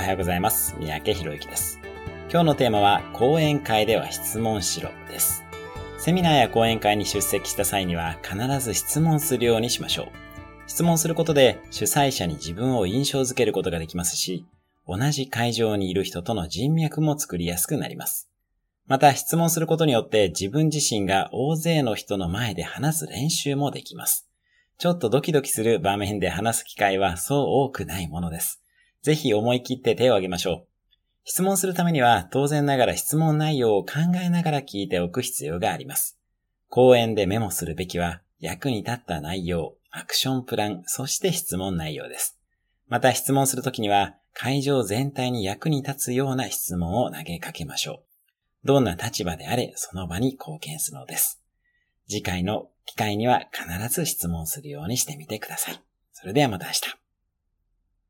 おはようございます。三宅博之です。今日のテーマは、講演会では質問しろです。セミナーや講演会に出席した際には必ず質問するようにしましょう。質問することで主催者に自分を印象づけることができますし、同じ会場にいる人との人脈も作りやすくなります。また質問することによって自分自身が大勢の人の前で話す練習もできます。ちょっとドキドキする場面で話す機会はそう多くないものです。ぜひ思い切って手を挙げましょう。質問するためには当然ながら質問内容を考えながら聞いておく必要があります。講演でメモするべきは役に立った内容、アクションプラン、そして質問内容です。また質問するときには会場全体に役に立つような質問を投げかけましょう。どんな立場であれその場に貢献するのです。次回の機会には必ず質問するようにしてみてください。それではまた明日。